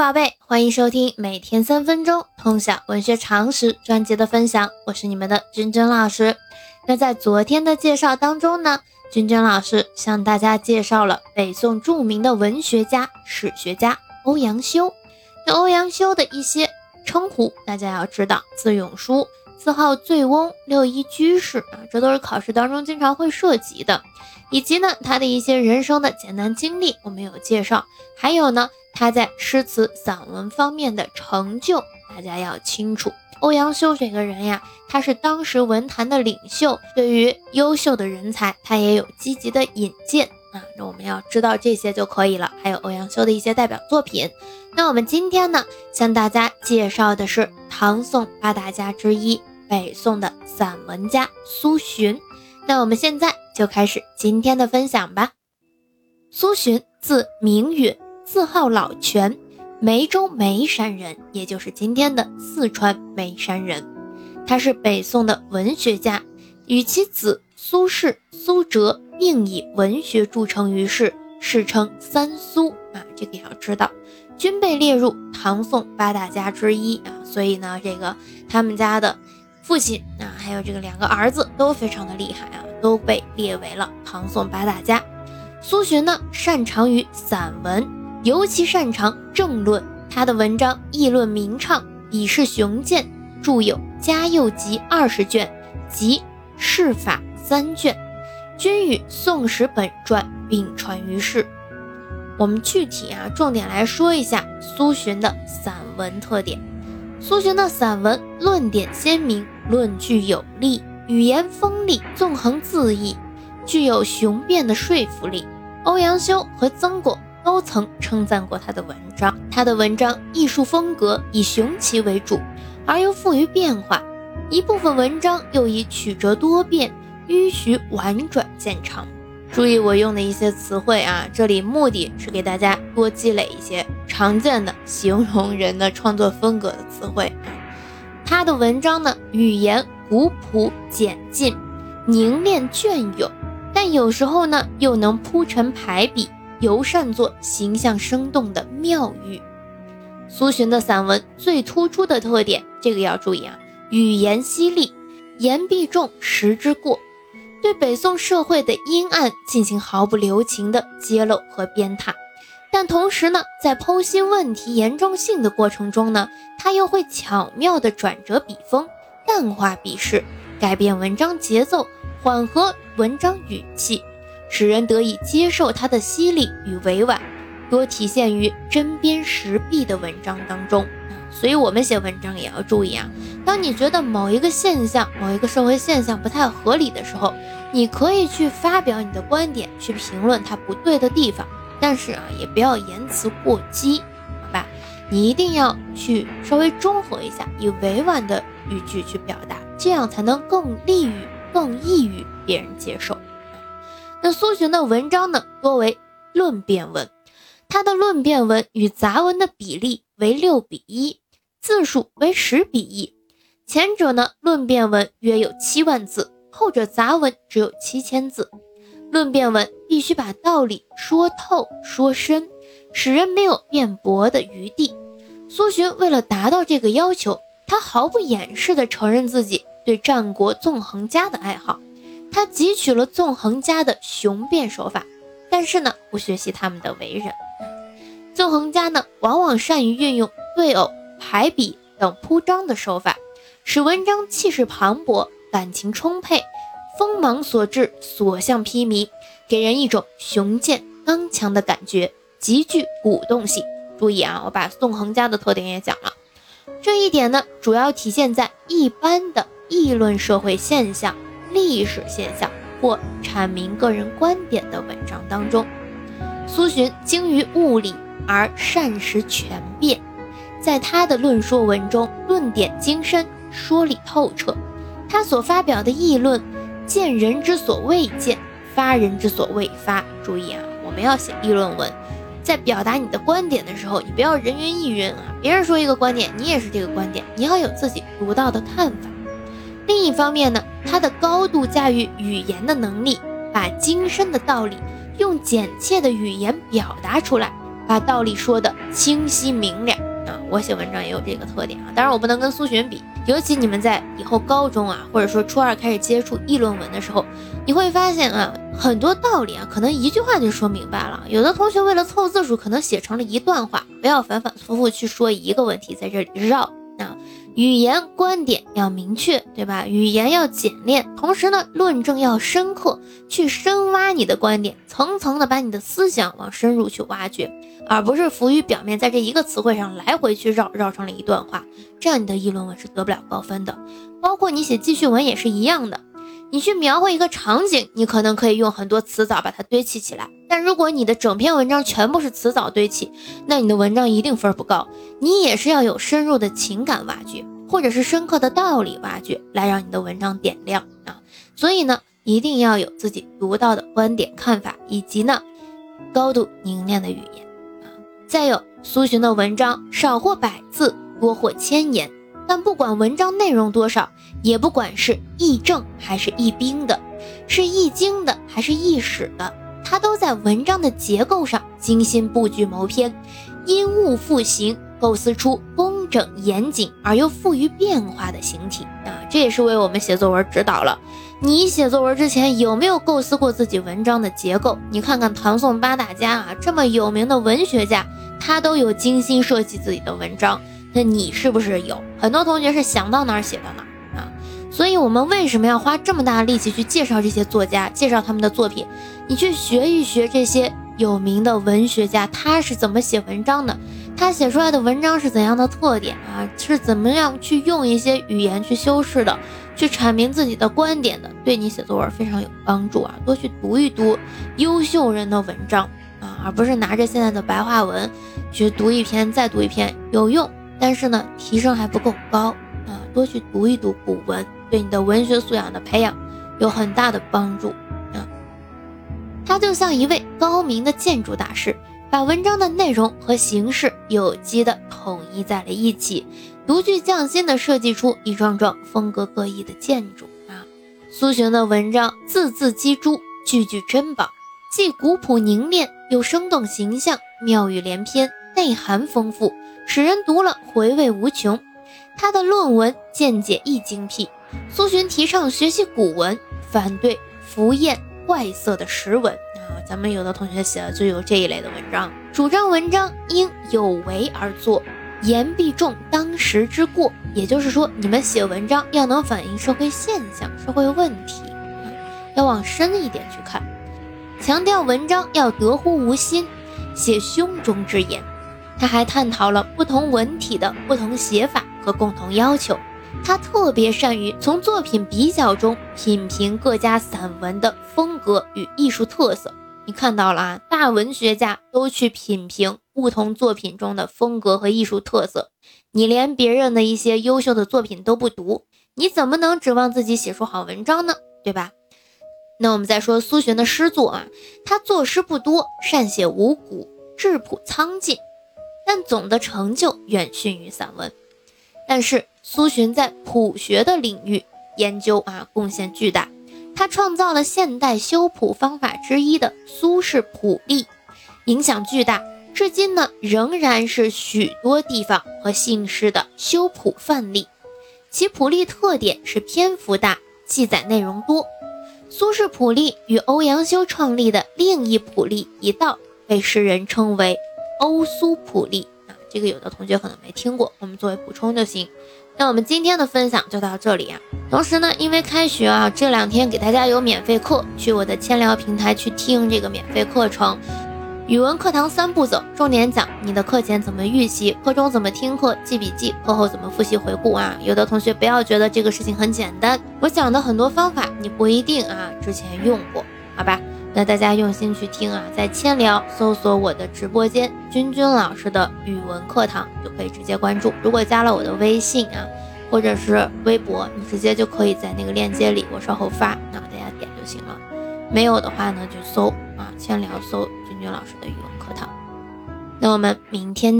宝贝，欢迎收听每天三分钟通晓文学常识专辑的分享，我是你们的君君老师。那在昨天的介绍当中呢，君君老师向大家介绍了北宋著名的文学家、史学家欧阳修。那欧阳修的一些称呼，大家要知道，字永叔，四号醉翁，六一居士啊，这都是考试当中经常会涉及的。以及呢，他的一些人生的简单经历，我们有介绍。还有呢。他在诗词散文方面的成就，大家要清楚。欧阳修这个人呀，他是当时文坛的领袖，对于优秀的人才，他也有积极的引荐啊。那我们要知道这些就可以了。还有欧阳修的一些代表作品。那我们今天呢，向大家介绍的是唐宋八大家之一，北宋的散文家苏洵。那我们现在就开始今天的分享吧。苏洵，字明允。字号老泉，梅州眉山人，也就是今天的四川眉山人。他是北宋的文学家，与其子苏轼、苏辙并以文学著称于世，世称三苏啊。这个要知道，均被列入唐宋八大家之一啊。所以呢，这个他们家的父亲啊，还有这个两个儿子都非常的厉害啊，都被列为了唐宋八大家。苏洵呢，擅长于散文。尤其擅长政论，他的文章议论明畅，笔势雄健，著有《嘉佑集》二十卷及《释法》三卷，均与《宋史》本传并传于世。我们具体啊，重点来说一下苏洵的散文特点。苏洵的散文论点鲜明，论据有力，语言锋利，纵横恣意，具有雄辩的说服力。欧阳修和曾巩。都曾称赞过他的文章。他的文章艺术风格以雄奇为主，而又富于变化；一部分文章又以曲折多变、迂徐婉转见长。注意我用的一些词汇啊，这里目的是给大家多积累一些常见的形容人的创作风格的词汇。他的文章呢，语言古朴简劲，凝练隽永，但有时候呢，又能铺陈排比。尤善作形象生动的妙喻。苏洵的散文最突出的特点，这个要注意啊，语言犀利，言必重，实之过，对北宋社会的阴暗进行毫不留情的揭露和鞭挞。但同时呢，在剖析问题严重性的过程中呢，他又会巧妙地转折笔锋，淡化笔势，改变文章节奏，缓和文章语气。使人得以接受他的犀利与委婉，多体现于针砭时弊的文章当中所以，我们写文章也要注意啊。当你觉得某一个现象、某一个社会现象不太合理的时候，你可以去发表你的观点，去评论它不对的地方。但是啊，也不要言辞过激，好吧？你一定要去稍微中和一下，以委婉的语句去表达，这样才能更利于、更易于别人接受。那苏洵的文章呢，多为论辩文，他的论辩文与杂文的比例为六比一，字数为十比一。前者呢，论辩文约有七万字，后者杂文只有七千字。论辩文必须把道理说透说深，使人没有辩驳的余地。苏洵为了达到这个要求，他毫不掩饰地承认自己对战国纵横家的爱好。他汲取了纵横家的雄辩手法，但是呢，不学习他们的为人。纵横家呢，往往善于运用对偶、排比等铺张的手法，使文章气势磅礴、感情充沛、锋芒所至、所向披靡，给人一种雄健刚强的感觉，极具鼓动性。注意啊，我把纵横家的特点也讲了。这一点呢，主要体现在一般的议论社会现象。历史现象或阐明个人观点的文章当中，苏洵精于物理而善识权变，在他的论说文中，论点精深，说理透彻。他所发表的议论，见人之所未见，发人之所未发。注意啊，我们要写议论文，在表达你的观点的时候，你不要人云亦云啊。别人说一个观点，你也是这个观点，你要有自己独到的看法。另一方面呢，他的高度驾驭语言的能力，把精深的道理用简切的语言表达出来，把道理说的清晰明了。我写文章也有这个特点啊，当然我不能跟苏洵比。尤其你们在以后高中啊，或者说初二开始接触议论文的时候，你会发现啊，很多道理啊，可能一句话就说明白了。有的同学为了凑字数，可能写成了一段话。不要反反复复去说一个问题，在这里绕。语言观点要明确，对吧？语言要简练，同时呢，论证要深刻，去深挖你的观点，层层的把你的思想往深入去挖掘，而不是浮于表面，在这一个词汇上来回去绕，绕成了一段话，这样你的议论文是得不了高分的。包括你写记叙文也是一样的。你去描绘一个场景，你可能可以用很多词藻把它堆砌起来，但如果你的整篇文章全部是词藻堆砌，那你的文章一定分不高。你也是要有深入的情感挖掘，或者是深刻的道理挖掘，来让你的文章点亮啊。所以呢，一定要有自己独到的观点看法，以及呢，高度凝练的语言啊。再有，苏洵的文章少或百字，多或千言。但不管文章内容多少，也不管是议政还是议兵的，是易经的还是易史的，他都在文章的结构上精心布局谋篇，因物复形，构思出工整严谨而又富于变化的形体啊！这也是为我们写作文指导了。你写作文之前有没有构思过自己文章的结构？你看看唐宋八大家啊，这么有名的文学家，他都有精心设计自己的文章。那你是不是有很多同学是想到哪儿写到哪儿？所以，我们为什么要花这么大力气去介绍这些作家，介绍他们的作品？你去学一学这些有名的文学家，他是怎么写文章的？他写出来的文章是怎样的特点啊？是怎么样去用一些语言去修饰的，去阐明自己的观点的？对你写作文非常有帮助啊！多去读一读优秀人的文章啊，而不是拿着现在的白话文去读一篇再读一篇，有用。但是呢，提升还不够高啊！多去读一读古文，对你的文学素养的培养有很大的帮助啊。他就像一位高明的建筑大师，把文章的内容和形式有机的统一在了一起，独具匠心的设计出一幢幢风格各异的建筑啊。苏洵的文章字字玑珠，句句珍宝，既古朴凝练，又生动形象，妙语连篇，内涵丰富。使人读了回味无穷，他的论文见解亦精辟。苏洵提倡学习古文，反对浮艳怪色的实文啊。咱们有的同学写的就有这一类的文章，主张文章应有为而作，言必重当时之过。也就是说，你们写文章要能反映社会现象、社会问题，要往深一点去看。强调文章要得乎无心，写胸中之言。他还探讨了不同文体的不同写法和共同要求。他特别善于从作品比较中品评各家散文的风格与艺术特色。你看到了啊，大文学家都去品评不同作品中的风格和艺术特色。你连别人的一些优秀的作品都不读，你怎么能指望自己写出好文章呢？对吧？那我们再说苏洵的诗作啊，他作诗不多，善写五古，质朴苍劲。但总的成就远逊于散文，但是苏洵在谱学的领域研究啊贡献巨大，他创造了现代修谱方法之一的苏式谱例，影响巨大，至今呢仍然是许多地方和姓氏的修谱范例。其谱例特点是篇幅大，记载内容多。苏式谱例与欧阳修创立的另一谱例一道，被世人称为。欧苏普利，这个有的同学可能没听过，我们作为补充就行。那我们今天的分享就到这里啊。同时呢，因为开学啊，这两天给大家有免费课，去我的千聊平台去听这个免费课程。语文课堂三步走，重点讲你的课前怎么预习，课中怎么听课记笔记，课后怎么复习回顾啊。有的同学不要觉得这个事情很简单，我讲的很多方法你不一定啊之前用过，好吧？那大家用心去听啊，在千聊搜索我的直播间君君老师的语文课堂，就可以直接关注。如果加了我的微信啊，或者是微博，你直接就可以在那个链接里，我稍后发，那大家点就行了。没有的话呢，就搜啊千聊搜君君老师的语文课堂。那我们明天。